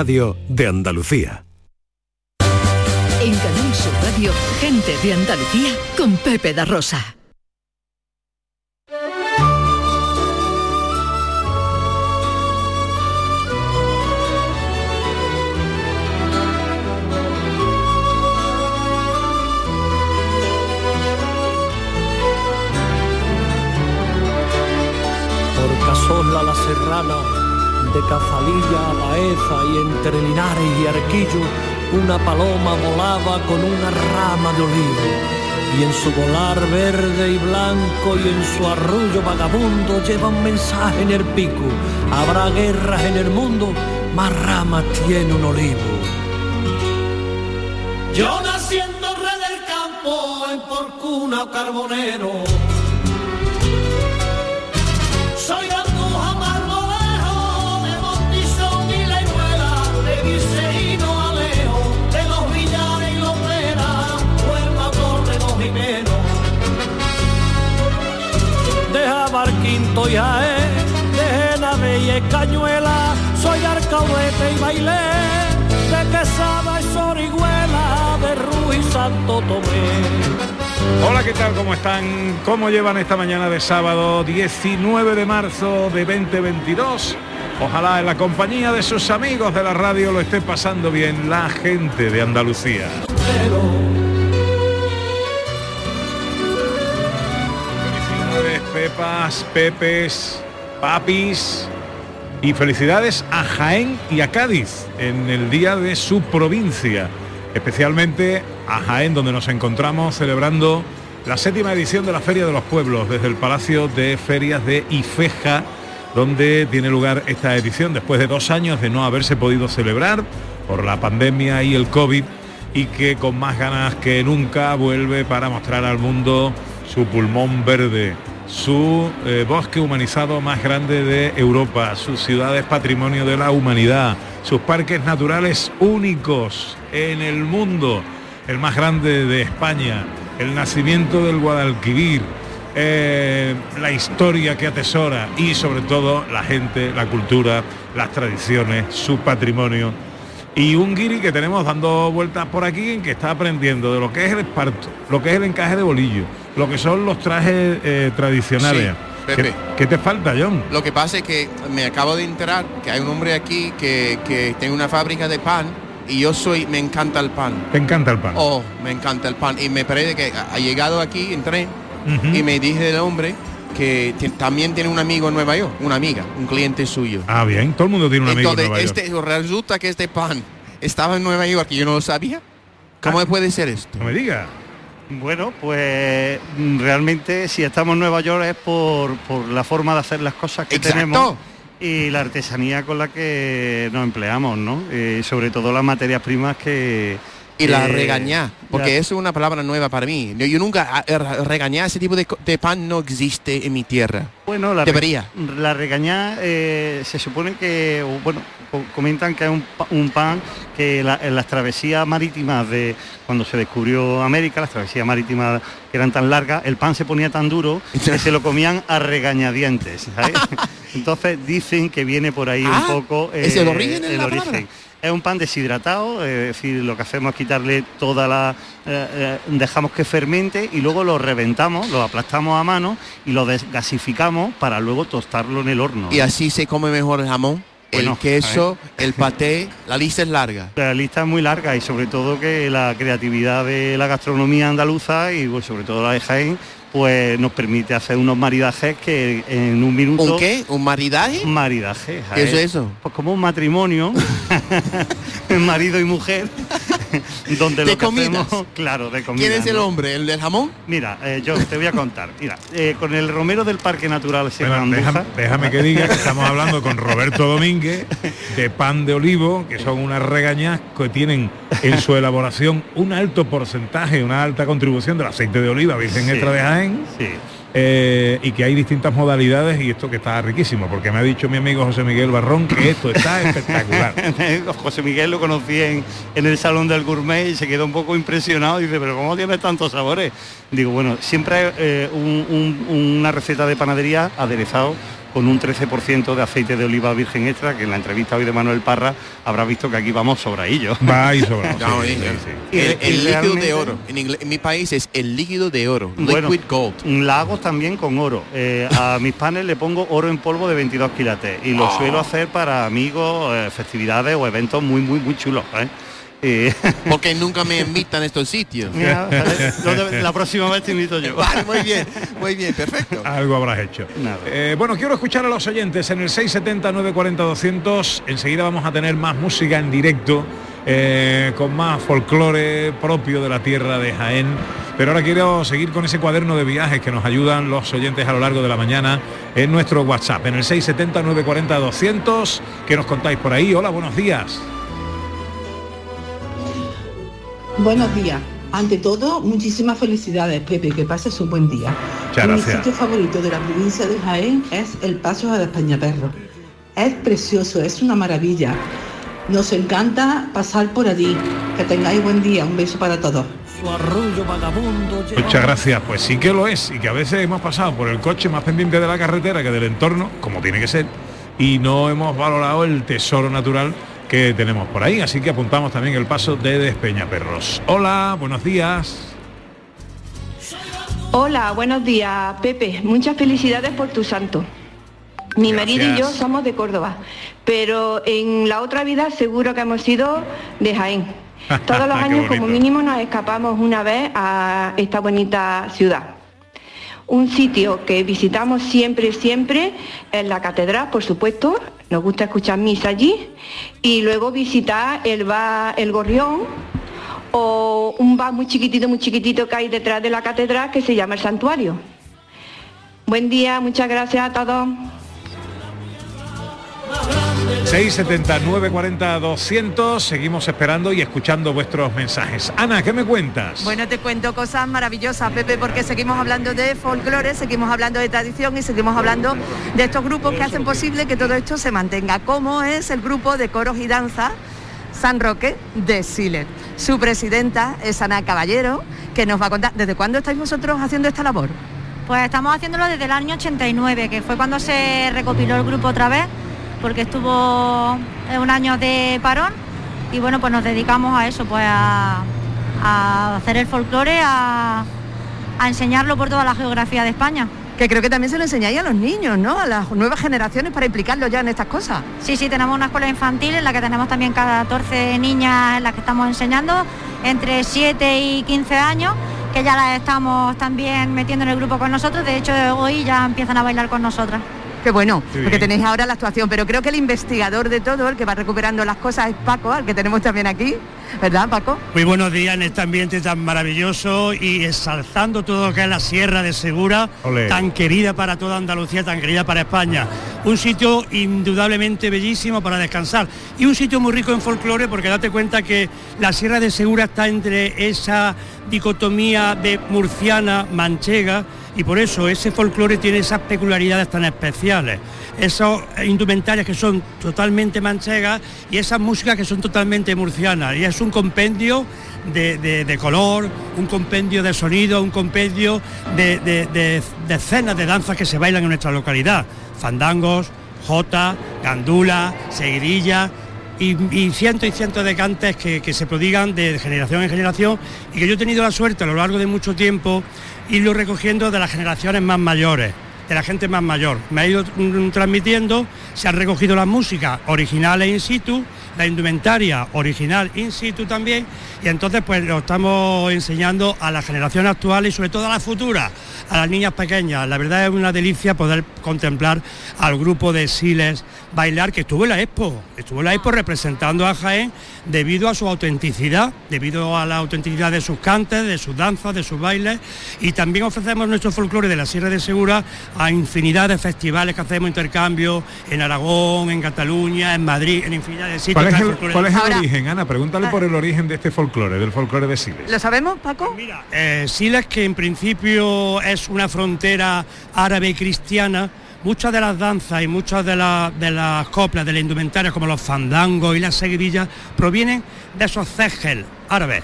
Radio de Andalucía. En Canal Sur Radio, gente de Andalucía con Pepe da Rosa. Por Casola la Serrana, de Cazalilla a Baeza y entre Linares y Arquillo, una paloma volaba con una rama de olivo. Y en su volar verde y blanco y en su arrullo vagabundo lleva un mensaje en el pico. Habrá guerras en el mundo, más ramas tiene un olivo. Yo naciendo rey del campo en Porcuna o Carbonero. Jabarquinto y Jaén, de y Cañuela, soy Arcaudete y Bailé, de Quesada y Sorihuela, de Ruiz Santo Tomé. Hola, ¿qué tal? ¿Cómo están? ¿Cómo llevan esta mañana de sábado 19 de marzo de 2022? Ojalá en la compañía de sus amigos de la radio lo esté pasando bien la gente de Andalucía. Pepas, Pepes, Papis. Y felicidades a Jaén y a Cádiz en el día de su provincia, especialmente a Jaén donde nos encontramos celebrando la séptima edición de la Feria de los Pueblos desde el Palacio de Ferias de Ifeja, donde tiene lugar esta edición después de dos años de no haberse podido celebrar por la pandemia y el COVID y que con más ganas que nunca vuelve para mostrar al mundo su pulmón verde, su eh, bosque humanizado más grande de Europa, sus ciudades patrimonio de la humanidad, sus parques naturales únicos en el mundo, el más grande de España, el nacimiento del Guadalquivir, eh, la historia que atesora y sobre todo la gente, la cultura, las tradiciones, su patrimonio. Y un guiri que tenemos dando vueltas por aquí en que está aprendiendo de lo que es el esparto, lo que es el encaje de bolillo, lo que son los trajes eh, tradicionales. Sí. ¿Qué, qué te falta, John? Lo que pasa es que me acabo de enterar que hay un hombre aquí que, que tiene una fábrica de pan y yo soy, me encanta el pan. Te encanta el pan. Oh, me encanta el pan. Y me parece que ha llegado aquí en tren y me dije del hombre que también tiene un amigo en Nueva York, una amiga, un cliente suyo. Ah, bien, todo el mundo tiene un amigo en Entonces, York. este, resulta que este pan estaba en Nueva York y yo no lo sabía. ¿Cómo Ah. puede ser esto? No me diga. Bueno, pues mm, realmente si estamos en Nueva York es por, por la forma de hacer las cosas que Exacto. tenemos y la artesanía con la que nos empleamos, ¿no? Eh, sobre todo las materias primas que... Y la que- regañar, porque eso es una palabra nueva para mí. Yo, nunca, a- a- regañar ese tipo de, pan no existe en mi tierra. Bueno, la re- Debería. La regañá eh, se supone que, bueno, co- comentan que es un, pa- un pan que la- en las travesías marítimas de cuando se descubrió América, las travesías marítimas que eran tan largas, el pan se ponía tan duro que se lo comían a regañadientes. ¿sabes? Entonces dicen que viene por ahí Ah, un poco ¿es el origen de la palabra? Es un pan deshidratado, eh, es decir, lo que hacemos es quitarle toda la... eh, eh, dejamos que fermente y luego lo reventamos, lo aplastamos a mano y lo desgasificamos para luego tostarlo en el horno. Y así se come mejor el jamón, Bueno, el queso, el paté, la lista es larga. La lista es muy larga y sobre todo que la creatividad de la gastronomía andaluza y pues, sobre todo la de Jaén, pues nos permite hacer unos maridajes que en un minuto... ¿Un qué? ¿Un maridaje? Un maridaje. ¿Qué es eso? Pues como un matrimonio, marido y mujer, donde ¿De lo que comidas? hacemos, claro, de comida. ¿Quién es el ¿no? hombre? ¿El del jamón? Mira, eh, yo te voy a contar. Mira, eh, con el romero del Parque Natural Sierra Bueno, déjame, déjame que diga que estamos hablando con Roberto Domínguez de pan de olivo, que son unas regañas que tienen en su elaboración un alto porcentaje, una alta contribución del aceite de oliva virgen Sí. extra de Jaén. Sí. Eh, y que hay distintas modalidades y esto que está riquísimo, porque me ha dicho mi amigo José Miguel Barrón que esto está espectacular. José Miguel lo conocí en, en el Salón del Gourmet y se quedó un poco impresionado. Dice, pero ¿cómo tiene tantos sabores? Digo, bueno, siempre eh, un- un- una receta de panadería aderezado con un 13% de aceite de oliva virgen extra, que en la entrevista hoy de Manuel Parra habrá visto que aquí vamos sobradillos. Va y sobra. No, sí, Y- El, líquido de oro. En, mi país es el líquido de oro. Bueno, liquid gold. La hago también con oro. Eh, a mis panes le pongo oro en polvo de 22 quilates y lo Oh. suelo hacer para amigos, eh, festividades o eventos muy, muy, muy chulos. ¿eh? Y- Porque nunca me invitan a estos sitios. La próxima vez te invito yo. Vale, muy bien, muy bien, perfecto. Algo habrás hecho. Eh, bueno, quiero escuchar a los oyentes en el 670 940 200. Enseguida vamos a tener más música en directo, eh, con más folclore propio de la tierra de Jaén. Pero ahora quiero seguir con ese cuaderno de viajes que nos ayudan los oyentes a lo largo de la mañana en nuestro WhatsApp, en el 670 940 200. que nos contáis por ahí? Hola, buenos días. Buenos días. Ante todo, muchísimas felicidades, Pepe, que pases un buen día. Muchas Mi gracias. sitio favorito de la provincia de Jaén es el Paso de Españaperro. Es precioso, es una maravilla. Nos encanta pasar por allí. Que tengáis buen día. Un beso para todos. Muchas gracias. Pues sí que lo es y que a veces hemos pasado por el coche más pendiente de la carretera que del entorno, como tiene que ser, y no hemos valorado el tesoro natural que tenemos por ahí. Así que apuntamos también el paso de Despeñaperros. Hola, buenos días. Hola, buenos días, Pepe. Muchas felicidades por tu santo. Mi marido y yo somos de Córdoba, pero en la otra vida seguro que hemos sido de Jaén. Todos los Qué años como mínimo nos escapamos una vez a esta bonita ciudad. Un sitio que visitamos siempre, siempre es la catedral, por supuesto. Nos gusta escuchar misa allí. Y luego visitar el bar El Gorrión o un bar muy chiquitito, muy chiquitito que hay detrás de la catedral que se llama El Santuario. Buen día, muchas gracias a todos. 679 40 200. Seguimos esperando y escuchando vuestros mensajes. Ana, ¿qué me cuentas? Bueno, te cuento cosas maravillosas, Pepe, porque seguimos hablando de folclore, seguimos hablando de tradición y seguimos hablando de estos grupos que hacen posible que todo esto se mantenga, como es el grupo de coros y danza San Roque de Siler. Su presidenta es Ana Caballero, que nos va a contar, ¿desde cuándo estáis vosotros haciendo esta labor? Pues estamos haciéndolo desde el año 89, que fue cuando se recopiló el grupo otra vez, porque estuvo eh, un año de parón y bueno, pues nos dedicamos a eso, pues a, a hacer el folclore, a, a enseñarlo por toda la geografía de España. Que creo que también se lo enseñáis a los niños, ¿no? A las nuevas generaciones para implicarlos ya en estas cosas. Sí, sí, tenemos una escuela infantil en la que tenemos también 14 niñas en las que estamos enseñando, entre 7 y 15 años, que ya las estamos también metiendo en el grupo con nosotros, de hecho hoy ya empiezan a bailar con nosotras. Qué bueno, Qué porque tenéis ahora la actuación, pero creo que el investigador de todo, el que va recuperando las cosas, es Paco, al que tenemos también aquí, ¿verdad, Paco? Muy buenos días en este ambiente tan maravilloso y exalzando todo lo que es la Sierra de Segura, Olé. tan querida para toda Andalucía, tan querida para España. Un sitio indudablemente bellísimo para descansar y un sitio muy rico en folclore porque date cuenta que la Sierra de Segura está entre esa dicotomía de murciana, manchega y por eso ese folclore tiene esas peculiaridades tan especiales. Esos indumentarias que son totalmente manchegas y esas músicas que son totalmente murcianas. Y es un compendio de, color, un compendio de sonido, un compendio de- de escenas de danzas que se bailan en nuestra localidad. Fandangos, jota, gandula, seguidilla y, cientos y cientos de cantes que, que se prodigan de generación en generación y que yo he tenido la suerte a lo largo de mucho tiempo irlo recogiendo de las generaciones más mayores, de la gente más mayor. Me ha ido mm, transmitiendo, se han recogido las músicas originales in situ, la indumentaria original in situ también, y entonces pues lo estamos enseñando a la generación actual y sobre todo a la futura, a las niñas pequeñas. La verdad es una delicia poder contemplar al grupo de Siles bailar que estuvo en la Expo, estuvo en la Expo representando a Jaén debido a su autenticidad, debido a la autenticidad de sus cantes, de sus danzas, de sus bailes y también ofrecemos nuestro folclore de la Sierra de Segura a infinidad de festivales que hacemos intercambio en Aragón, en Cataluña, en Madrid, en infinidad de sitios. ¿Cuál es el, folclore. cuál es el Ahora- origen, Ana? Pregúntale por el origen de este folclore, del folclore de Siles. ¿Lo sabemos, Paco? Mira, eh, Siles, que en principio es una frontera árabe y cristiana, muchas de las danzas y muchas de, la- de las coplas, de la indumentaria, como los fandangos y las seguidillas, provienen de esos cegel árabes,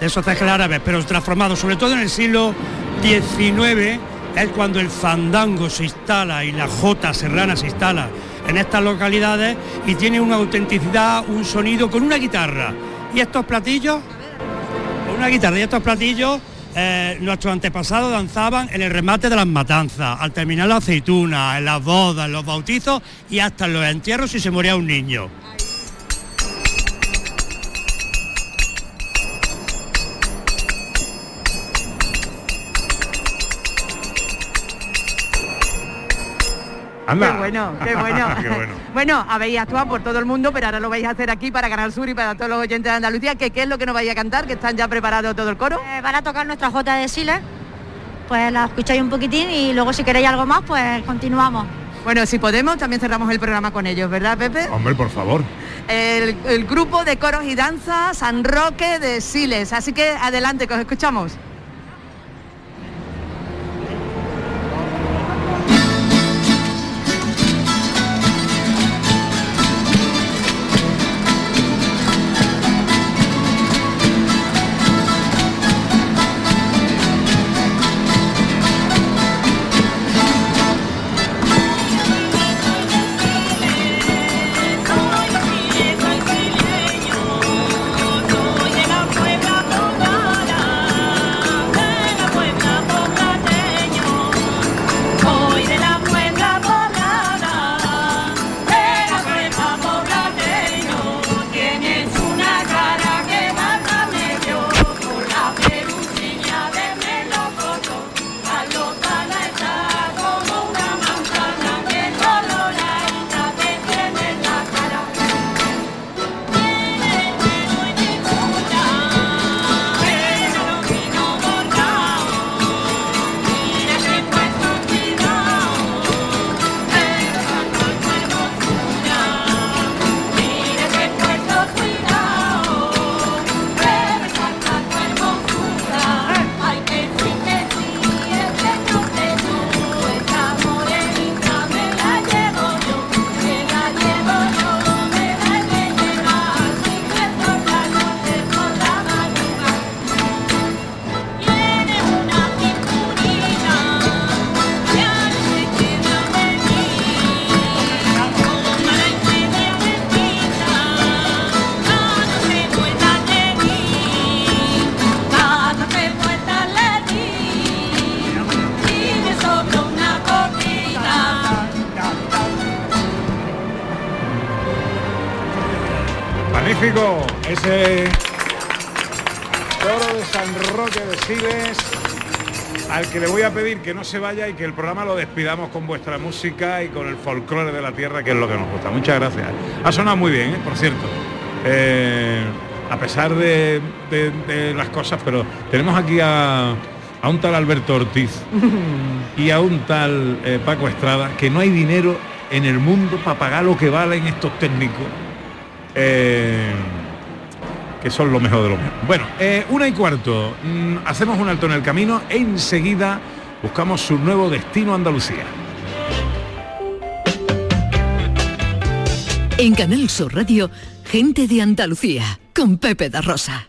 de esos cegel árabes, pero transformados, sobre todo en el siglo XIX, es cuando el fandango se instala y la jota serrana se instala en estas localidades y tiene una autenticidad, un sonido con una guitarra. Y estos platillos, con una guitarra y estos platillos, eh, nuestros antepasados danzaban en el remate de las matanzas, al terminar la aceituna, en las bodas, en los bautizos y hasta en los entierros si se moría un niño. Anda. Qué bueno, qué bueno. Qué bueno. Bueno, habéis actuado por todo el mundo, pero ahora lo vais a hacer aquí para Canal Sur y para todos los oyentes de Andalucía. ¿Qué, qué es lo que nos vais a cantar? ¿Que están ya preparados todo el coro? Eh, van a tocar nuestra Jota de Siles, pues la escucháis un poquitín y luego si queréis algo más, pues continuamos. Bueno, si podemos, también cerramos el programa con ellos, ¿verdad, Pepe? Hombre, por favor. El, el grupo de coros y danza San Roque de Siles. Así que adelante, que os escuchamos. Que no se vaya y que el programa lo despidamos con vuestra música y con el folclore de la tierra, que es lo que nos gusta. Muchas gracias. Ha sonado muy bien, ¿eh? por cierto. Eh, a pesar de, de- de las cosas, pero tenemos aquí a, a un tal Alberto Ortiz y a un tal eh, Paco Estrada, que no hay dinero en el mundo para pagar lo que valen estos técnicos. Que son lo mejor de lo mejor. Bueno, eh, una y cuarto, mm, hacemos un alto en el camino e enseguida buscamos su nuevo destino Andalucía. En Canal Sur Radio, gente de Andalucía, con Pepe da Rosa.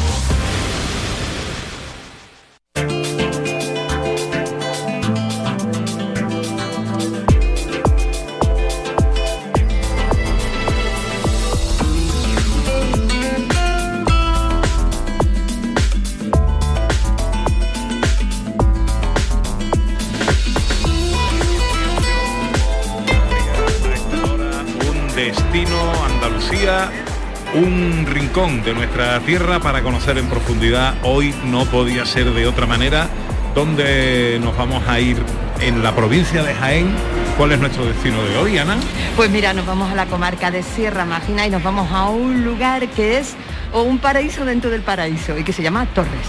Un rincón de nuestra tierra para conocer en profundidad. Hoy no podía ser de otra manera. ¿Dónde nos vamos a ir en la provincia de Jaén? ¿Cuál es nuestro destino de hoy, Ana? Pues mira, nos vamos a la comarca de Sierra Mágina y nos vamos a un lugar que es o un paraíso dentro del paraíso y que se llama Torres.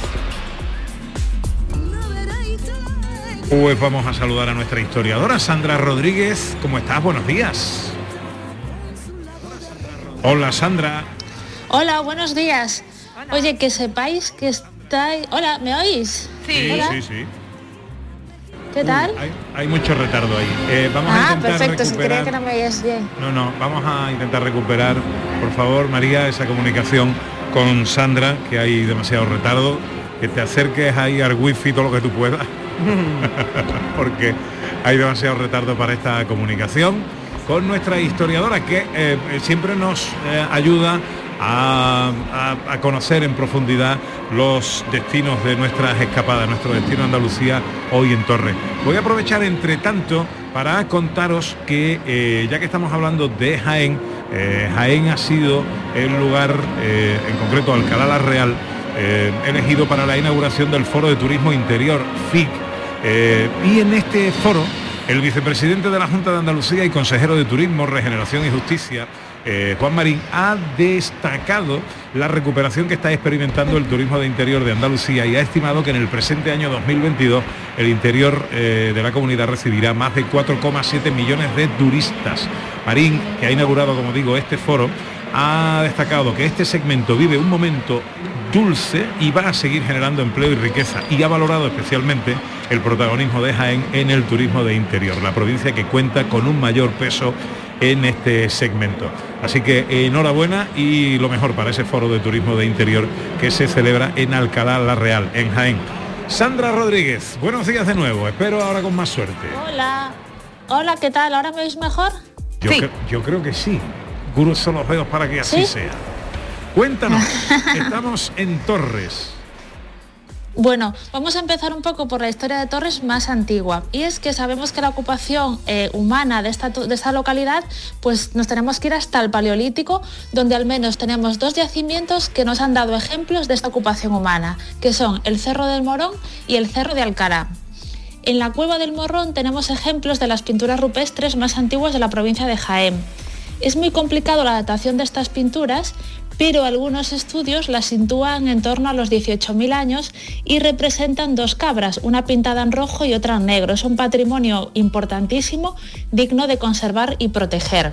Pues vamos a saludar a nuestra historiadora Sandra Rodríguez. ¿Cómo estás? Buenos días. Hola Sandra. Hola, buenos días. Oye, que sepáis que estáis... Hola, ¿me oís? Hola. sí, sí. ¿Qué tal? Hay, hay mucho retardo ahí. Eh, vamos a ah, intentar perfecto, si recuperar... creía que no me oías bien. No, no, vamos a intentar recuperar, por favor, María, esa comunicación con Sandra, que hay demasiado retardo, que te acerques ahí al wifi todo lo que tú puedas, porque hay demasiado retardo para esta comunicación con nuestra historiadora que eh, siempre nos eh, ayuda a, a- conocer en profundidad los destinos de nuestras escapadas, nuestro destino Andalucía hoy en Torres. Voy a aprovechar entre tanto para contaros que eh, ya que estamos hablando de Jaén, eh, Jaén ha sido el lugar, eh, en concreto Alcalá la Real, eh, elegido para la inauguración del Foro de Turismo Interior, FIC. Eh, y en este foro, el vicepresidente de la Junta de Andalucía y consejero de Turismo, Regeneración y Justicia, eh, Juan Marín, ha destacado la recuperación que está experimentando el turismo de interior de Andalucía y ha estimado que en el presente año 2022 el interior eh, de la comunidad recibirá más de 4,7 millones de turistas. Marín, que ha inaugurado, como digo, este foro, ha destacado que este segmento vive un momento dulce y va a seguir generando empleo y riqueza y ha valorado especialmente el protagonismo de Jaén en el turismo de interior, la provincia que cuenta con un mayor peso en este segmento. Así que enhorabuena y lo mejor para ese foro de turismo de interior que se celebra en Alcalá la Real, en Jaén. Sandra Rodríguez, buenos días de nuevo, espero ahora con más suerte. Hola. Hola, ¿qué tal? ¿Ahora me oís mejor? Yo, cre- yo creo que sí. Cruzo los dedos para que así ¿Sí? sea. Cuéntanos, estamos en Torres. Bueno, vamos a empezar un poco por la historia de Torres más antigua. Y es que sabemos que la ocupación eh, humana de esta, de esta localidad, pues nos tenemos que ir hasta el Paleolítico, donde al menos tenemos dos yacimientos que nos han dado ejemplos de esta ocupación humana, que son el Cerro del Morón y el Cerro de Alcará. En la Cueva del Morrón tenemos ejemplos de las pinturas rupestres más antiguas de la provincia de Jaén. Es muy complicado la datación de estas pinturas, pero algunos estudios las sitúan en torno a los 18.000 años y representan dos cabras, una pintada en rojo y otra en negro. Es un patrimonio importantísimo, digno de conservar y proteger.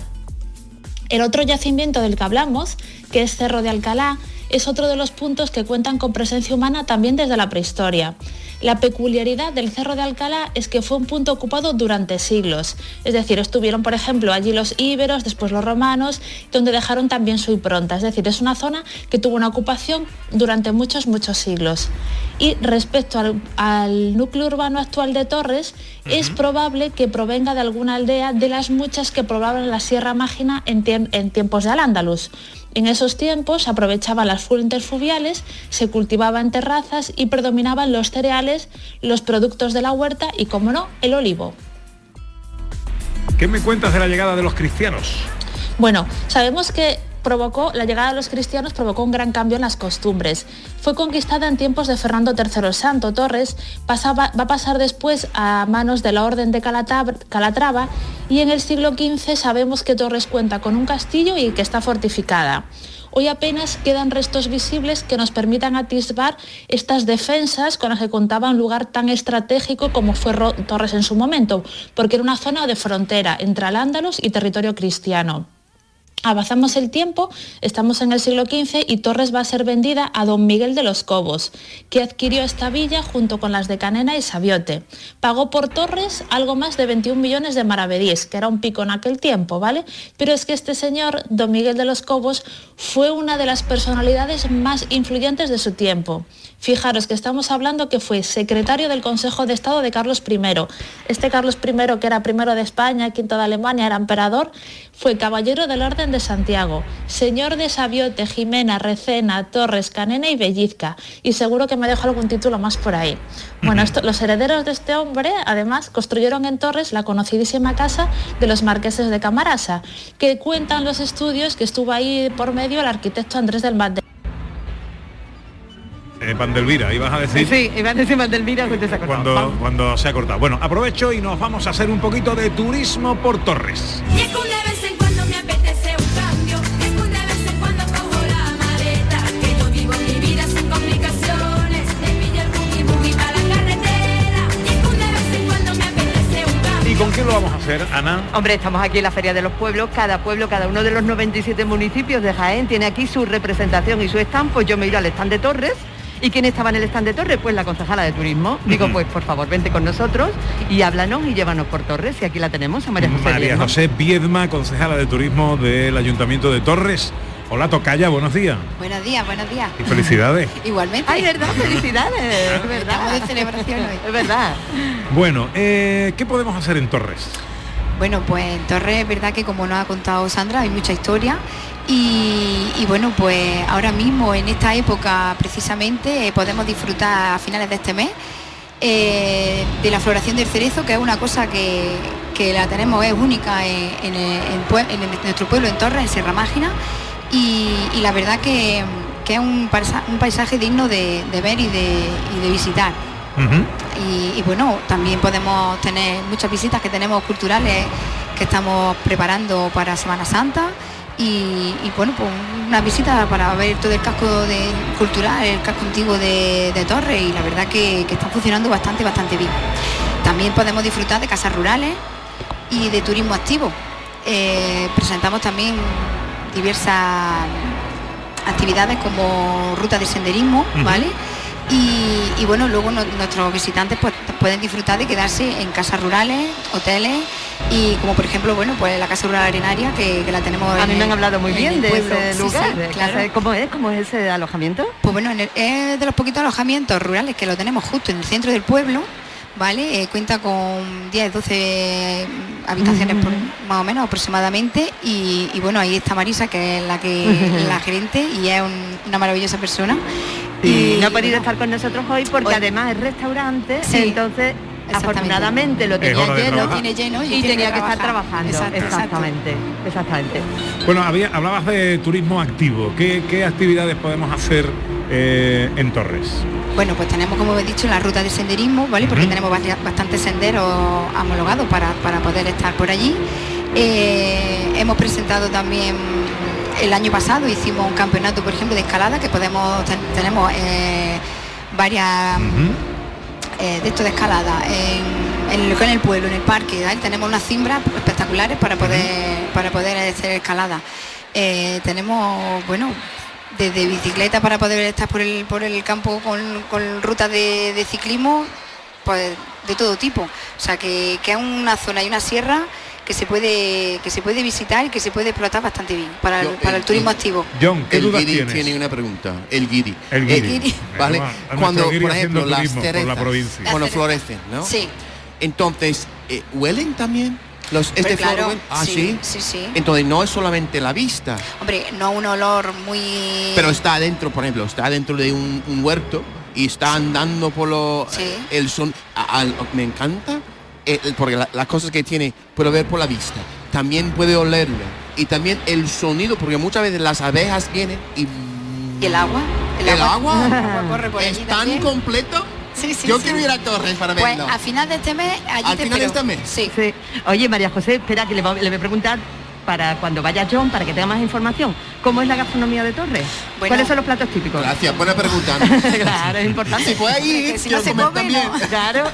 El otro yacimiento del que hablamos, que es Cerro de Alcalá, es otro de los puntos que cuentan con presencia humana también desde la prehistoria. La peculiaridad del Cerro de Alcalá es que fue un punto ocupado durante siglos. Es decir, estuvieron, por ejemplo, allí los íberos, después los romanos, donde dejaron también su impronta. Es decir, es una zona que tuvo una ocupación durante muchos, muchos siglos. Y respecto al, al núcleo urbano actual de Torres, es probable que provenga de alguna aldea de las muchas que poblaban la Sierra Mágina en, en tiempos de Al-Ándalus. En esos tiempos se aprovechaban las fuentes fluviales, se cultivaban terrazas y predominaban los cereales, los productos de la huerta y, como no, el olivo. ¿Qué me cuentas de la llegada de los cristianos? Bueno, sabemos que provocó, la llegada de los cristianos provocó un gran cambio en las costumbres. Fue conquistada en tiempos de Fernando III Santo. Torres pasaba- va a pasar después a manos de la Orden de Calatrava y en el siglo XV sabemos que Torres cuenta con un castillo y que está fortificada. Hoy apenas quedan restos visibles que nos permitan atisbar estas defensas con las que contaba un lugar tan estratégico como fue Torres en su momento, porque era una zona de frontera entre Al-Ándalus y territorio cristiano. Avanzamos el tiempo, estamos en el siglo XV y Torres va a ser vendida a don Miguel de los Cobos, que adquirió esta villa junto con las de Canena y Sabiote. Pagó por Torres algo más de 21 millones de maravedíes, que era un pico en aquel tiempo, ¿vale? Pero es que este señor, don Miguel de los Cobos, fue una de las personalidades más influyentes de su tiempo. Fijaros que estamos hablando que fue secretario del Consejo de Estado de Carlos I. Este Carlos I, que era primero de España, quinto de Alemania, era emperador, fue caballero del Orden de Santiago, señor de Sabiote, Jimena, Recena, Torres, Canena y Bellizca. Y seguro que me dejo algún título más por ahí. Bueno, esto- los herederos de este hombre, además, construyeron en Torres la conocidísima casa de los marqueses de Camarasa, que cuentan los estudios que estuvo ahí por medio el arquitecto Andrés del Mate. Eh, Vandelvira, ibas a decir Sí, Iván de Mandelmira que te se ha cortado. cuando, cuando se ha cortado. Bueno, aprovecho y nos vamos a hacer un poquito de turismo por Torres. Y es que de vez en cuando me apetece un cambio. Es que de vez en cuando cojo la maleta. Que yo vivo mi vida sin complicaciones. Me pillo el boogie boogie para la carretera. Y es que de vez en cuando me apetece un cambio. ¿Y con quién lo vamos a hacer, Ana? Hombre, estamos aquí en la Feria de los Pueblos. Cada pueblo, cada uno de los 97 municipios de Jaén tiene aquí su representación y su stand. Pues yo me ido al stand de Torres. ¿Y quién estaba en el stand de Torres? Pues la concejala de turismo. Digo, pues por favor, vente con nosotros y háblanos y llévanos por Torres. Y aquí la tenemos, a María José. María Viedma. José Viedma, concejala de turismo del Ayuntamiento de Torres. Hola, Tocaya, buenos días. Buenos días, buenos días. Y felicidades. Igualmente. Ay, verdad, felicidades. es verdad. Estamos de celebración hoy. Es verdad. Bueno, eh, ¿qué podemos hacer en Torres? Bueno, pues en Torres es verdad que como nos ha contado Sandra, hay mucha historia. Y, bueno, pues ahora mismo, en esta época precisamente, eh, podemos disfrutar a finales de este mes eh, de la floración del cerezo, que es una cosa que, que la tenemos, es única en, nuestro pueblo, en Torres, en Sierra Mágina. Y, la verdad que, que es un, paisa- un paisaje digno de, ver y de visitar. Y, y bueno, también podemos tener muchas visitas que tenemos culturales que estamos preparando para Semana Santa. Y, y, bueno, pues una visita para ver todo el casco de- cultural, el casco antiguo de, de Torres y la verdad que, que está funcionando bastante, bastante bien. También podemos disfrutar de casas rurales y de turismo activo. Eh, presentamos también diversas actividades como rutas de senderismo. ¿vale? Y, y bueno, luego no- nuestros visitantes pues, pueden disfrutar de quedarse en casas rurales, hoteles y como por ejemplo, bueno, pues la Casa Rural Arenaria que, que la tenemos A en mí me han hablado muy en bien de ese Sí, lugar. sí, de claro. casa- ¿Cómo es? ¿Cómo es ese alojamiento? Pues bueno, en el- es de los poquitos alojamientos rurales que lo tenemos justo en el centro del pueblo, ¿vale? Eh, cuenta con 10, 12 habitaciones por- más o menos aproximadamente y, y bueno, ahí está Marisa, que es la que la gerente y es un- una maravillosa persona. Y no ha podido estar con nosotros hoy porque Hoy- además es restaurante, Sí, entonces afortunadamente lo tenía lleno. Tiene lleno y, y tiene tenía que que estar trabajando. Exacto, exacto. exactamente, exactamente. Bueno, había, hablabas de turismo activo. ¿Qué, qué actividades podemos hacer eh, en Torres? Bueno, pues tenemos, como he dicho, la ruta de senderismo, ¿vale? Porque tenemos bastantes senderos homologados para, para poder estar por allí. Eh, hemos presentado también el año pasado, hicimos un campeonato, por ejemplo, de escalada, que podemos ten- tenemos eh, varias eh, de esto de escalada en, en, el, en el pueblo, en el parque, ¿vale? tenemos unas cimbras espectaculares para poder, para poder hacer escalada. Eh, tenemos, bueno, desde bicicleta para poder estar por el, por el campo con, con rutas de, de ciclismo, pues de todo tipo. O sea que, que es una zona y una sierra que se puede que se puede visitar y que se puede explotar bastante bien para el, para el el- turismo activo. John, ¿qué el dudas guiri tienes? tiene una pregunta. El guiri. El guiri. ¿Vale? Cuando, guiri por ejemplo, las turismo por la cerezas, provincia. cuando florecen, ¿no? Sí. Entonces, eh, ¿huelen también? Los, este flor claro, huele- Ah, sí, sí. sí, sí. Entonces no es solamente la vista, Hombre, no un olor muy pero está adentro, por ejemplo, está dentro de un, un huerto y está andando por lo, Sí. el son. al- me encanta eh, el- porque la- las cosas que tiene puedo ver por la vista. También puede olerlo y también el sonido, porque muchas veces las abejas vienen y ¿Y el agua? el, agua, El agua corre por es tan también. completo. Sí, sí, Yo sí. quiero ir a Torres para Pues verlo. a final de este mes, allí Al te final de este mes. Sí. Sí. Oye, María José, espera que le, va- le voy a preguntar para cuando vaya John, para que tenga más información. ¿Cómo es la gastronomía de Torres? ¿Cuáles son los platos típicos? Gracias, buena pregunta. claro, es importante. Si puede ir, si no se come, también. no. Claro.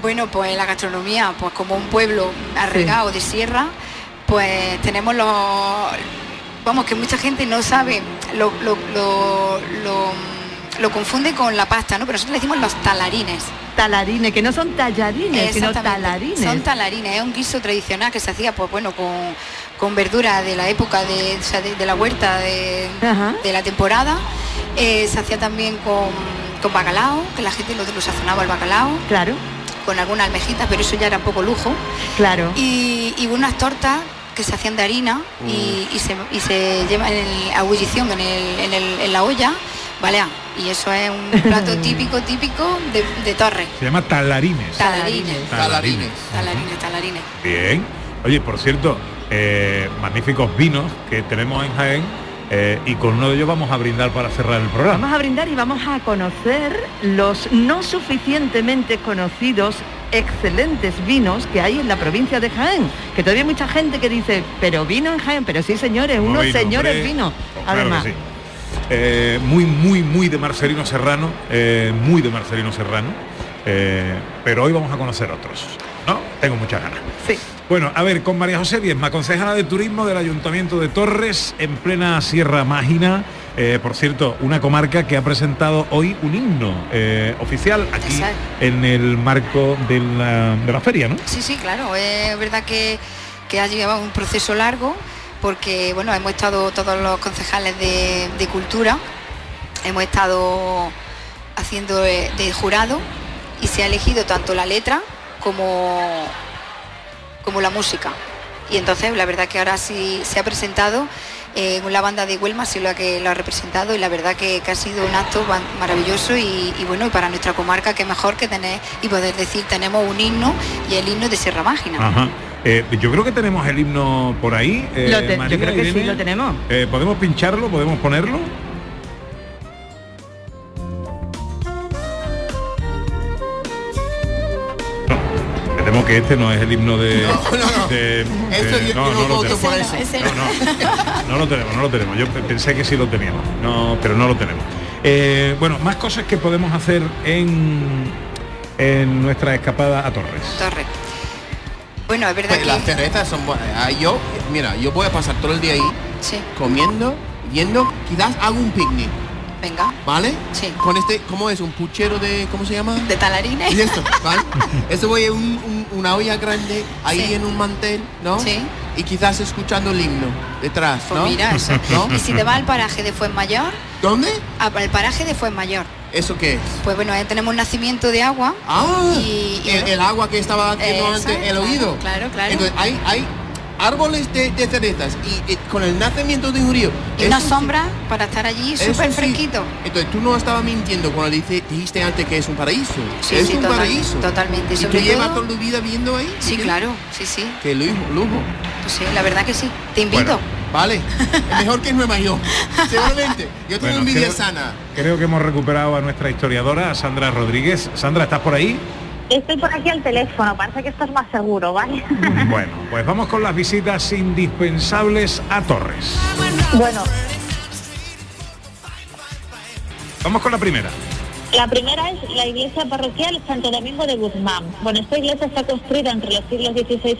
Bueno, pues la gastronomía, pues como un pueblo arraigado de sierra, pues tenemos los... Vamos, que mucha gente no sabe, lo, lo, lo, confunde con la pasta, ¿no? Pero nosotros le decimos los talarines. Talarines, que no son tallarines, sino talarines. Son talarines, es un guiso tradicional que se hacía, pues bueno, con, con verdura de la época de, o sea, de, de la huerta de, de la temporada. Eh, se hacía también con, con bacalao, que la gente lo, lo sazonaba el bacalao. Claro. Con alguna almejita, pero eso ya era un poco lujo. Claro. Y, y unas tortas que se hacían de harina y, y se, y se llevan en el- a ebullición en, el- en el- en la olla, balean. Y eso es un plato típico, típico de, de Torres. Se llama talarines. Talarines. Talarines. Talarines, talarines. Bien. Oye, por cierto, eh, magníficos vinos que tenemos en Jaén eh, y con uno de ellos vamos a brindar para cerrar el programa. Vamos a brindar y vamos a conocer los no suficientemente conocidos excelentes vinos que hay en la provincia de Jaén. Que todavía hay mucha gente que dice, pero vino en Jaén, pero sí señores, unos vino, señores vinos. Pues claro Además, sí. Eh, muy, muy, muy de Marcelino Serrano, eh, muy de Marcelino Serrano, pero hoy vamos a conocer otros, ¿no? Tengo muchas ganas. Sí. Bueno, a ver, con María José Diezma, concejala de Turismo del Ayuntamiento de Torres, en plena Sierra Mágina, eh, por cierto, una comarca que ha presentado hoy un himno eh, oficial aquí Exacto. en el marco de la, de la feria, ¿no? Sí, sí, claro. Es verdad que, que ha llevado un proceso largo porque, bueno, hemos estado todos los concejales de, de cultura, hemos estado haciendo de, de jurado y se ha elegido tanto la letra como, como la música. Y entonces la verdad que ahora sí se ha presentado eh, la banda de Huelma, sí lo que lo ha representado y la verdad que, que ha sido un acto ma- maravilloso y, y bueno, y para nuestra comarca que mejor que tener y poder decir tenemos un himno y el himno de Sierra Mágina. Ajá. Eh, yo creo que tenemos el himno por ahí. eh, Lo te- yo creo que sí, lo tenemos. Eh, ¿Podemos pincharlo? ¿Podemos ponerlo? Que este no es el himno de... no, no no lo tenemos. No, no, no lo tenemos, no lo tenemos. Yo pe- pensé que sí lo teníamos, no, pero no lo tenemos. Eh, bueno, más cosas que podemos hacer en, en nuestra escapada a Torres. Torres. Bueno, es verdad Pues que las cervezas son buenas. Ah, yo, mira, yo voy a pasar todo el día ahí Sí. comiendo, yendo, quizás hago un picnic, venga, ¿vale? Sí. Con este, ¿cómo es? Un puchero de, ¿cómo se llama? de talarines. Y esto, ¿vale? Eso voy a un- un- una olla grande, ahí Sí. en un mantel, ¿no? Sí. Y quizás escuchando el himno detrás, Pues ¿no? mira, eso. ¿No? Y si te vas al paraje de Fuenmayor, ¿Dónde? al paraje de Fuenmayor, ¿Eso qué es? pues bueno, ahí tenemos un nacimiento de agua. Ah, y, y el, agua que estaba haciendo antes, el oído. claro, claro. Entonces, hay, hay árboles de, de cerezas y, y con el nacimiento de un río. y una sí- sombra para estar allí súper sí. fresquito. Entonces, tú no estabas mintiendo cuando dice- dijiste antes que es un paraíso. Sí, es sí, un total- paraíso. totalmente. ¿Y Sobre tú llevas todo- toda tu vida viendo ahí? Sí, claro, sí, sí. Qué lujo, lujo. Pues sí, la verdad que sí. Te invito. Bueno, Vale, es mejor que Nueva York. Seguramente. Yo tengo Bueno, envidia creo- sana. Creo que hemos recuperado a nuestra historiadora, a Sandra Rodríguez. Sandra, ¿estás por ahí? Estoy por aquí al teléfono, parece que esto es más seguro, ¿vale? Bueno, pues vamos con las visitas indispensables a Torres. bueno, Vamos con la primera. La primera es la iglesia parroquial Santo Domingo de Guzmán. Bueno, esta iglesia está construida entre los siglos XVI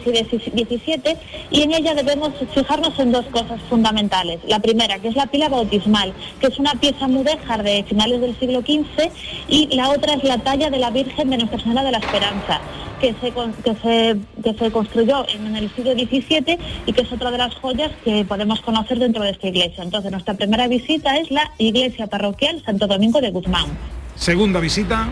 y XVII y en ella debemos fijarnos en dos cosas fundamentales. La primera, que es la pila bautismal, que es una pieza mudéjar de finales del siglo XV y la otra es la talla de la Virgen de Nuestra Señora de la Esperanza. Que se, que, se, que se construyó en el siglo XVII y que es otra de las joyas que podemos conocer dentro de esta iglesia. Entonces, nuestra primera visita es la iglesia parroquial Santo Domingo de Guzmán. Segunda visita.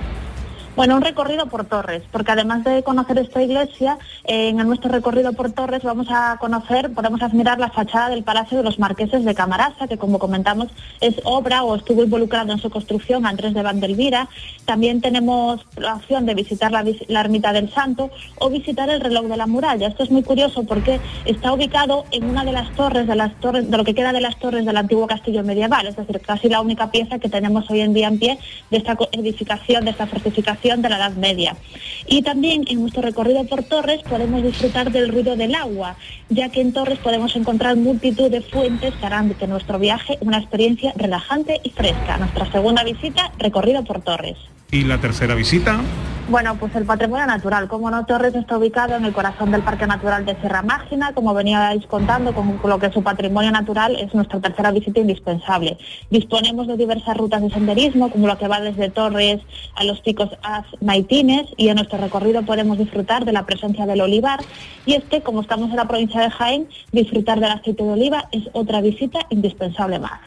Bueno, un recorrido por Torres, porque además de conocer esta iglesia, eh, en nuestro recorrido por Torres vamos a conocer, podemos admirar la fachada del Palacio de los Marqueses de Camarasa, que como comentamos es obra o estuvo involucrado en su construcción Andrés de Vandelvira. También tenemos la opción de visitar la, la Ermita del Santo o visitar el reloj de la muralla. Esto es muy curioso porque está ubicado en una de las torres, de las torres, de lo que queda de las torres del antiguo castillo medieval, es decir, casi la única pieza que tenemos hoy en día en pie de esta edificación, de esta fortificación de la Edad Media. Y también en nuestro recorrido por Torres podemos disfrutar del ruido del agua, ya que en Torres podemos encontrar multitud de fuentes que harán de nuestro viaje una experiencia relajante y fresca. Nuestra segunda visita, recorrido por Torres. Y la tercera visita. Bueno, pues el patrimonio natural. Como no, Torres está ubicado en el corazón del Parque Natural de Sierra Mágina. Como veníais contando, con lo que su patrimonio natural es nuestra tercera visita indispensable. Disponemos de diversas rutas de senderismo, como lo que va desde Torres a los picos Az Maitines, y en nuestro recorrido podemos disfrutar de la presencia del olivar. Y es que, como estamos en la provincia de Jaén, disfrutar del aceite de oliva es otra visita indispensable más.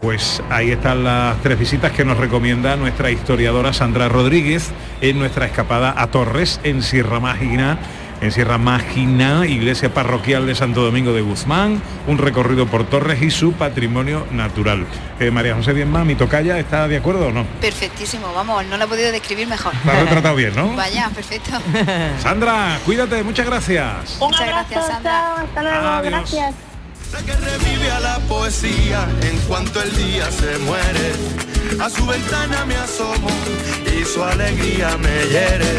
Pues ahí están las tres visitas que nos recomienda nuestra historiadora Sandra Rodríguez en nuestra escapada a Torres en Sierra Mágina. En Sierra Mágina, iglesia parroquial de Santo Domingo de Guzmán, un recorrido por Torres y su patrimonio natural. Eh, María José Bienma, mi tocaya, ¿está de acuerdo o no? Perfectísimo, vamos, no lo he podido describir mejor. La has retratado bien, ¿no? Vaya, perfecto. Sandra, cuídate, muchas gracias. Un Muchas abrazo, gracias, Sandra. chao, hasta luego, Adiós. gracias. Vive a la poesía en cuanto el día se muere. A su ventana me asomo y su alegría me hiere.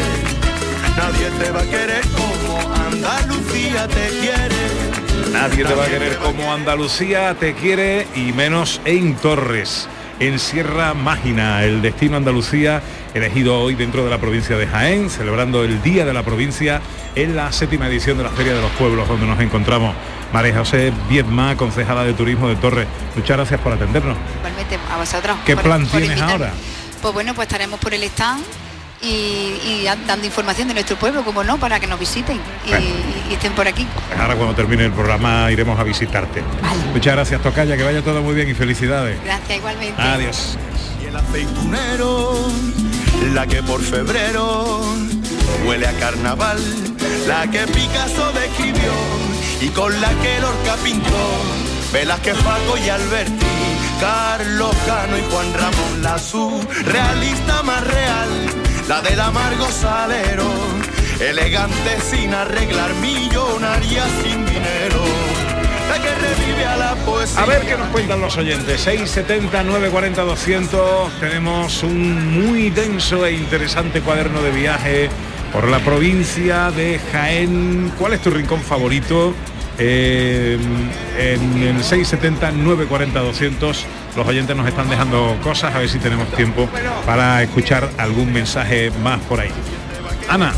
Nadie te va a querer como Andalucía te quiere. Nadie te va a querer como Andalucía te quiere y menos en Torres, en Sierra Mágina, el destino Andalucía elegido hoy dentro de la provincia de Jaén, celebrando el Día de la Provincia en la séptima edición de la Feria de los Pueblos, donde nos encontramos. María José Viedma, concejala de Turismo de Torres, muchas gracias por atendernos. Igualmente a vosotros. ¿Qué por- plan por tienes invitarme. ahora? Pues bueno, pues estaremos por el stand y, dando información de nuestro pueblo, como no, para que nos visiten y, Bueno. y estén por aquí. Ahora cuando termine el programa iremos a visitarte. Muchas gracias, Tocaya, que vaya todo muy bien y felicidades. Gracias igualmente. Adiós. Y el aceitunero, la que por febrero huele a carnaval, la que Picasso describió y con la que Lorca pintó, Velázquez, Paco y Alberti, Carlos Cano y Juan Ramón, la surrealista más real, la del amargo salero, elegante sin arreglar, millonaria sin dinero, la que revive a la poesía. A ver qué nos cuentan los oyentes. 670 940 200. Tenemos un muy denso e interesante cuaderno de viaje por la provincia de Jaén. ¿Cuál es tu rincón favorito? Eh, en el 670 940 200 los oyentes nos están dejando cosas a ver si tenemos tiempo para escuchar algún mensaje más por ahí Ana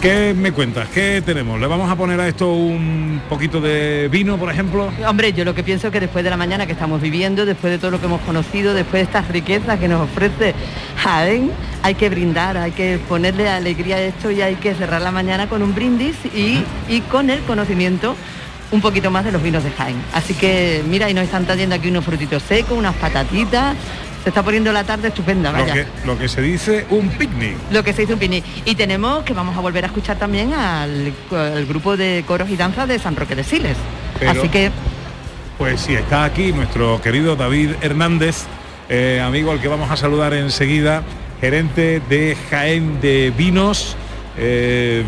¿qué me cuentas? ¿qué tenemos? ¿le vamos a poner a esto un poquito de vino por ejemplo? Hombre, yo lo que pienso es que después de la mañana que estamos viviendo, después de todo lo que hemos conocido, después de estas riquezas que nos ofrece Jaén, hay que brindar, hay que ponerle alegría a esto y hay que cerrar la mañana con un brindis y, y con el conocimiento un poquito más de los vinos de Jaén. Así que mira, y nos están trayendo aquí unos frutitos secos, unas patatitas. Se está poniendo la tarde estupenda, Lo vaya. que, lo que se dice un picnic. Lo que se hizo un picnic. Y tenemos que vamos a volver a escuchar también al, al grupo de coros y danzas de San Roque de Siles. Pero- Así que Pues sí, está aquí nuestro querido David Hernández, eh, amigo al que vamos a saludar enseguida, gerente de Jaén de Vinos, eh,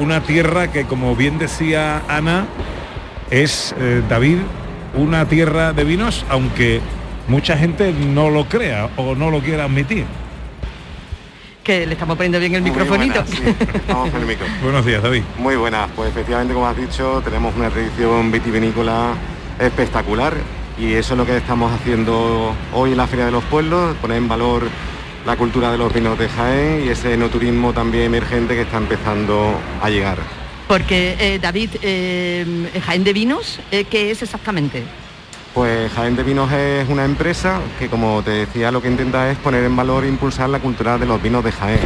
una tierra que como bien decía Ana, es eh, David, una tierra de vinos, aunque mucha gente no lo crea o no lo quiera admitir. que le estamos poniendo bien el Muy microfonito. buenas, sí, estamos con el micro. Buenos días, David. Muy buenas, pues efectivamente como has dicho, tenemos una tradición vitivinícola espectacular y eso es lo que estamos haciendo hoy en la Feria de los Pueblos, poner en valor la cultura de los vinos de Jaén y ese enoturismo también emergente que está empezando a llegar. Porque eh, David, eh, Jaén de Vinos, eh, ¿qué es exactamente? Pues Jaén de Vinos es una empresa que como te decía lo que intenta es poner en valor e impulsar la cultura de los vinos de Jaén.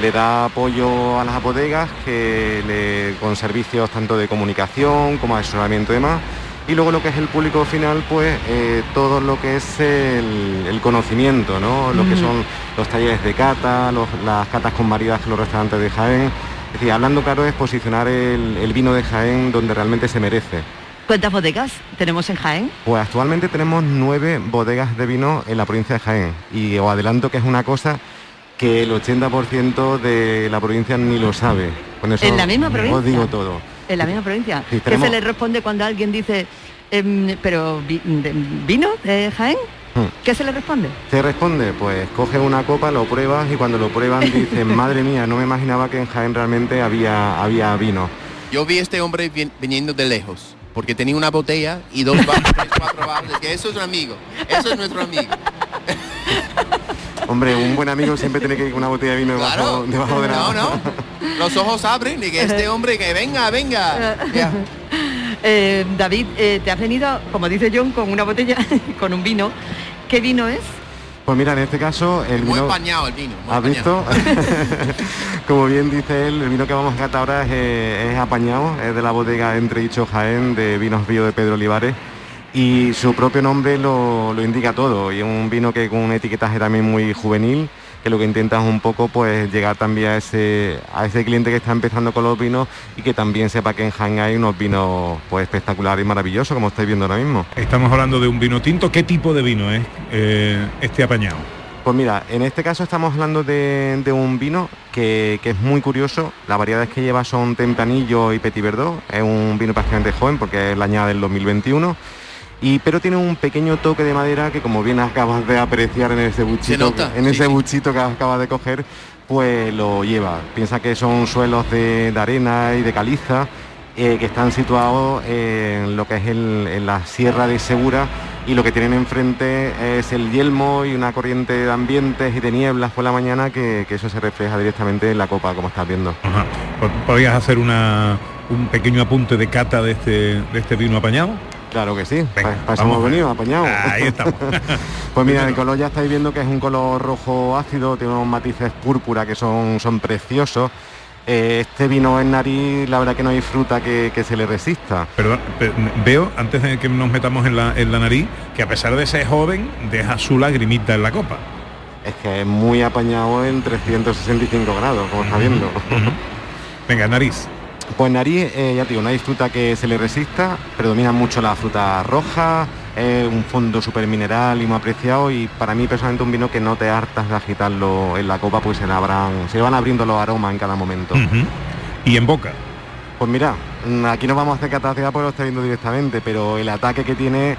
Le da apoyo a las bodegas que le, con servicios tanto de comunicación como asesoramiento y demás. Y luego lo que es el público final, pues eh, todo lo que es el, el conocimiento, ¿no? Lo que son los talleres de cata, los- las catas con variedad en los restaurantes de Jaén. Es decir, hablando claro es posicionar el, el vino de Jaén donde realmente se merece. ¿Cuántas bodegas tenemos en Jaén? Pues actualmente tenemos nueve bodegas de vino en la provincia de Jaén y os adelanto que es una cosa que el 80% de la provincia ni lo sabe. Con eso ¿En la misma provincia? Os digo todo. En la misma provincia. Sí, ¿Qué se le responde cuando alguien dice, em, pero vi- de- vino de Jaén? Hmm. ¿Qué se le responde? ¿Qué responde? Pues coge una copa, lo pruebas y cuando lo prueban dicen, madre mía, no me imaginaba que en Jaén realmente había, había vino. Yo vi a este hombre viniendo de lejos, porque tenía una botella y dos vasos, tres, cuatro vasos, que eso es un amigo, eso es nuestro amigo. Hombre, un buen amigo siempre tiene que ir con una botella de vino debajo, Claro. debajo de la No, no. Los ojos abren y que este hombre que venga, venga. Eh, David, eh, te has venido, como dice John, con una botella, con un vino. ¿Qué vino es? Pues mira, en este caso el Muy vino... el vino. muy ¿Has visto? Como bien dice él, el vino que vamos a catar ahora es, eh, es apañado, es de la bodega Entre Dicho Jaén de Vinos Río de Pedro Olivares. y su propio nombre lo, lo indica todo y es un vino que con un etiquetaje también muy juvenil que lo que intenta es un poco pues llegar también a ese a ese cliente que está empezando con los vinos y que también sepa que en Jaén hay unos vinos pues espectaculares y maravillosos como estáis viendo ahora mismo. Estamos hablando de un vino tinto. ¿Qué tipo de vino es eh, este apañado? Pues mira, en este caso estamos hablando de, de un vino que, que es muy curioso. Las variedades que lleva son Tempranillo y Petit Verdot. Es un vino prácticamente joven porque es la añada del 2021. Y, pero tiene un pequeño toque de madera que como bien acabas de apreciar en ese buchito, en sí, ese sí. buchito que acabas de coger, pues lo lleva. Piensa que son suelos de, de arena y de caliza eh, que están situados en lo que es el- en la sierra de Segura y lo que tienen enfrente es el yelmo y una corriente de ambientes y de nieblas por la mañana que, que eso se refleja directamente en la copa como estás viendo. ¿Podrías hacer una, un pequeño apunte de cata de este, de este vino apañado? Claro que sí, para eso vamos hemos venido, apañado. Ahí estamos. pues mira, el color ya estáis viendo que es un color rojo ácido, tiene unos matices púrpura que son, son preciosos. Eh, este vino en nariz, la verdad que no hay fruta que, que se le resista. Perdón, pe- veo, antes de que nos metamos en la, en la nariz, que a pesar de ser joven, deja su lagrimita en la copa. Es que es muy apañado en 365 grados, como está viendo. Venga, nariz. Pues nariz, eh, ya te digo, no hay fruta que se le resista, predomina mucho la fruta roja, es un fondo súper mineral y muy apreciado y para mí personalmente un vino que no te hartas de agitarlo en la copa pues se le, abran, se le van abriendo los aromas en cada momento. Y en boca. Pues mira, aquí no vamos a hacer capacidad porque lo está viendo directamente, pero el ataque que tiene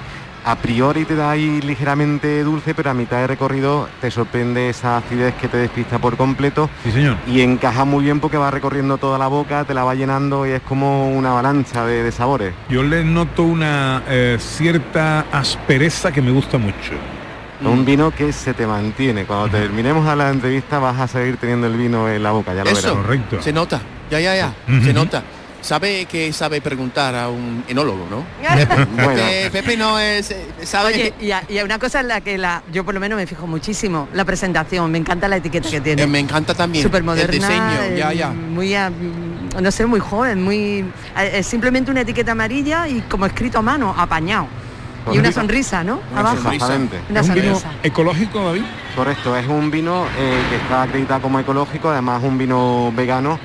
a priori te da ahí ligeramente dulce, pero a mitad de recorrido te sorprende esa acidez que te despista por completo. Sí, señor. Y encaja muy bien porque va recorriendo toda la boca, te la va llenando y es como una avalancha de, de sabores. Yo le noto una eh, cierta aspereza que me gusta mucho. Un vino que se te mantiene. Cuando terminemos a la entrevista vas a seguir teniendo el vino en la boca, ya lo Eso, verás. se nota, ya, ya, ya, se nota. Sabe que sabe preguntar a un enólogo, ¿no? Pepe no es, eh, sabe Oye, y, a- y una cosa en la que la, yo por lo menos me fijo muchísimo, la presentación, me encanta la etiqueta que tiene. Eh, me encanta también Súper el moderna, diseño, ya, eh, ya. muy, ah, no sé, muy joven, muy... eh, Es simplemente una etiqueta amarilla y como escrito a mano, apañado. Y una sonrisa, ¿no? Una Abajo. sonrisa. Exactamente. Una Es un vino sonrisa. ¿Ecológico, David? Correcto, es un vino eh, que está acreditado como ecológico, además un vino vegano,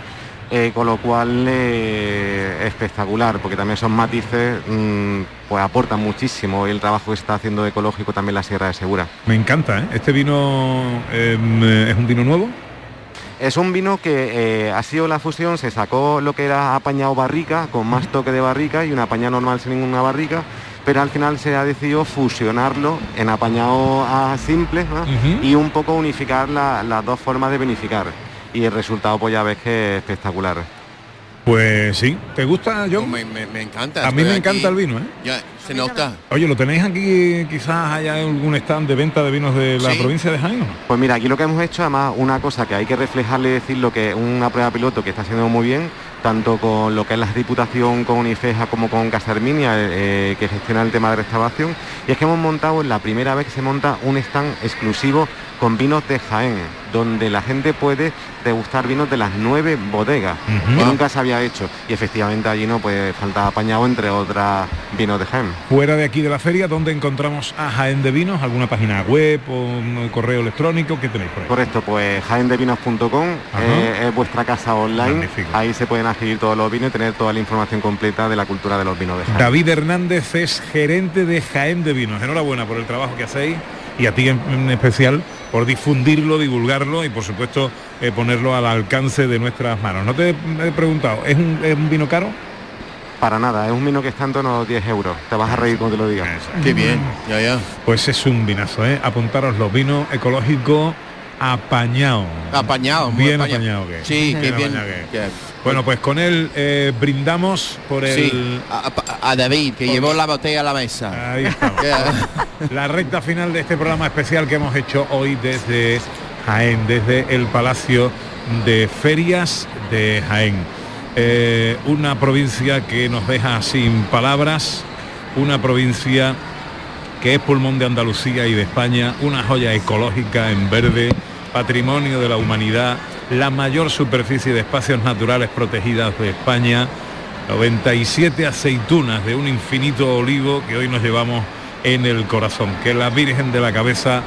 eh, con lo cual eh, espectacular, porque también son matices, mm, pues aportan muchísimo y el trabajo que está haciendo ecológico también la Sierra de Segura. Me encanta, ¿eh? Este vino eh, es un vino nuevo. Es un vino que ha sido la fusión, se sacó lo que era apañado barrica, con más toque de barrica y un apañado normal sin ninguna barrica, pero al final se ha decidido fusionarlo en apañado a simple y un poco unificar la- las dos formas de vinificar. Y el resultado pues ya ves que es espectacular. Pues sí. ¿Te gusta, John? Me, me- me encanta. A mí me aquí. encanta el vino, ¿eh? Ya, se nota. Oye, ¿lo tenéis aquí? Quizás haya algún stand de venta de vinos de la Sí. provincia de Jaén. Pues mira, aquí lo que hemos hecho, además, una cosa que hay que reflejarle y decir lo que es una prueba piloto que está haciendo muy bien, tanto con lo que es la Diputación con Unifeja como con Casa Herminia, eh, que gestiona el tema de restauración, y es que hemos montado, es la primera vez que se monta un stand exclusivo con vinos de Jaén, donde la gente puede degustar vinos de las nueve bodegas, que nunca se había hecho. Y efectivamente allí no pues falta apañado entre otras vinos de Jaén. Fuera de aquí de la feria, ¿dónde encontramos a Jaén de Vinos? ¿Alguna página web o un correo electrónico? ¿Qué tenéis por ahí? Correcto, pues jaendevinos.com eh, es vuestra casa online. Ahí se pueden adquirir todos los vinos y tener toda la información completa de la cultura de los vinos de Jaén. David Hernández es gerente de Jaén de Vinos. Enhorabuena por el trabajo que hacéis y a ti en, en especial por difundirlo, divulgarlo y por supuesto eh, ponerlo al alcance de nuestras manos. No te he preguntado, ¿es un, es un vino caro? Para nada, es un vino que está en torno a los 10 euros. Te vas a reír cuando te lo diga. Qué bien, ya, ya. Pues es un vinazo, ¿eh? Apuntaros los vinos ecológicos apañado. Apañado, muy Bien apañado. apañado que. Sí, bien. apañado que. que- Bueno, pues con él eh, brindamos por el... Sí, a, David, que llevó la botella a la mesa. Ahí. La recta final de este programa especial que hemos hecho hoy desde Jaén, desde el Palacio de Ferias de Jaén. Eh, una provincia que nos deja sin palabras, una provincia que es pulmón de Andalucía y de España, una joya ecológica en verde, patrimonio de la humanidad, la mayor superficie de espacios naturales protegidas de España, 97 aceitunas de un infinito olivo que hoy nos llevamos en el corazón. Que la Virgen de la Cabeza,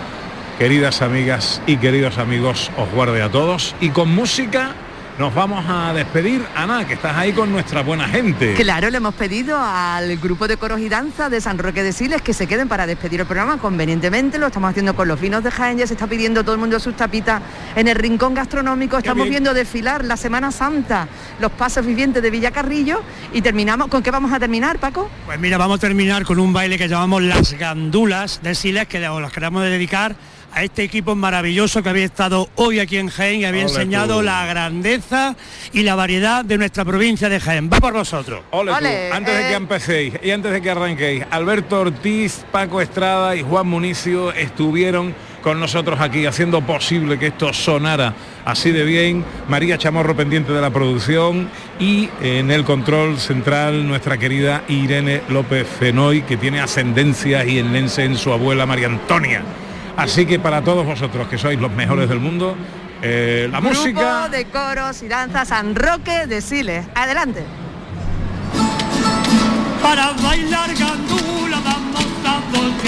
queridas amigas y queridos amigos, os guarde a todos. Y con música nos vamos a despedir. Ana, que estás ahí con nuestra buena gente. Claro, le hemos pedido al grupo de coros y danza de San Roque de Siles que se queden para despedir el programa convenientemente. Lo estamos haciendo con los vinos de Jaén, ya se está pidiendo todo el mundo sus tapitas en el rincón gastronómico. Estamos bien. viendo desfilar la Semana Santa, los pasos vivientes de Villacarrillo y terminamos. ¿Con qué vamos a terminar, Paco? Pues mira, vamos a terminar con un baile que llamamos las gandulas de Siles, que os las queremos dedicar a este equipo maravilloso que había estado hoy aquí en Jaén y había Ole enseñado tú. la grandeza y la variedad de nuestra provincia de Jaén. Va por vosotros. Ole tú. Antes de que empecéis y antes de que arranquéis, Alberto Ortiz, Paco Estrada y Juan Municio estuvieron con nosotros aquí haciendo posible que esto sonara así de bien. María Chamorro pendiente de la producción y en el control central nuestra querida Irene López Fenoy que tiene ascendencia jiennense en su abuela María Antonia. Así que para todos vosotros que sois los mejores del mundo, eh, la música... de coros y danza San Roque de Siles. Adelante. Para bailar gandula vamos a.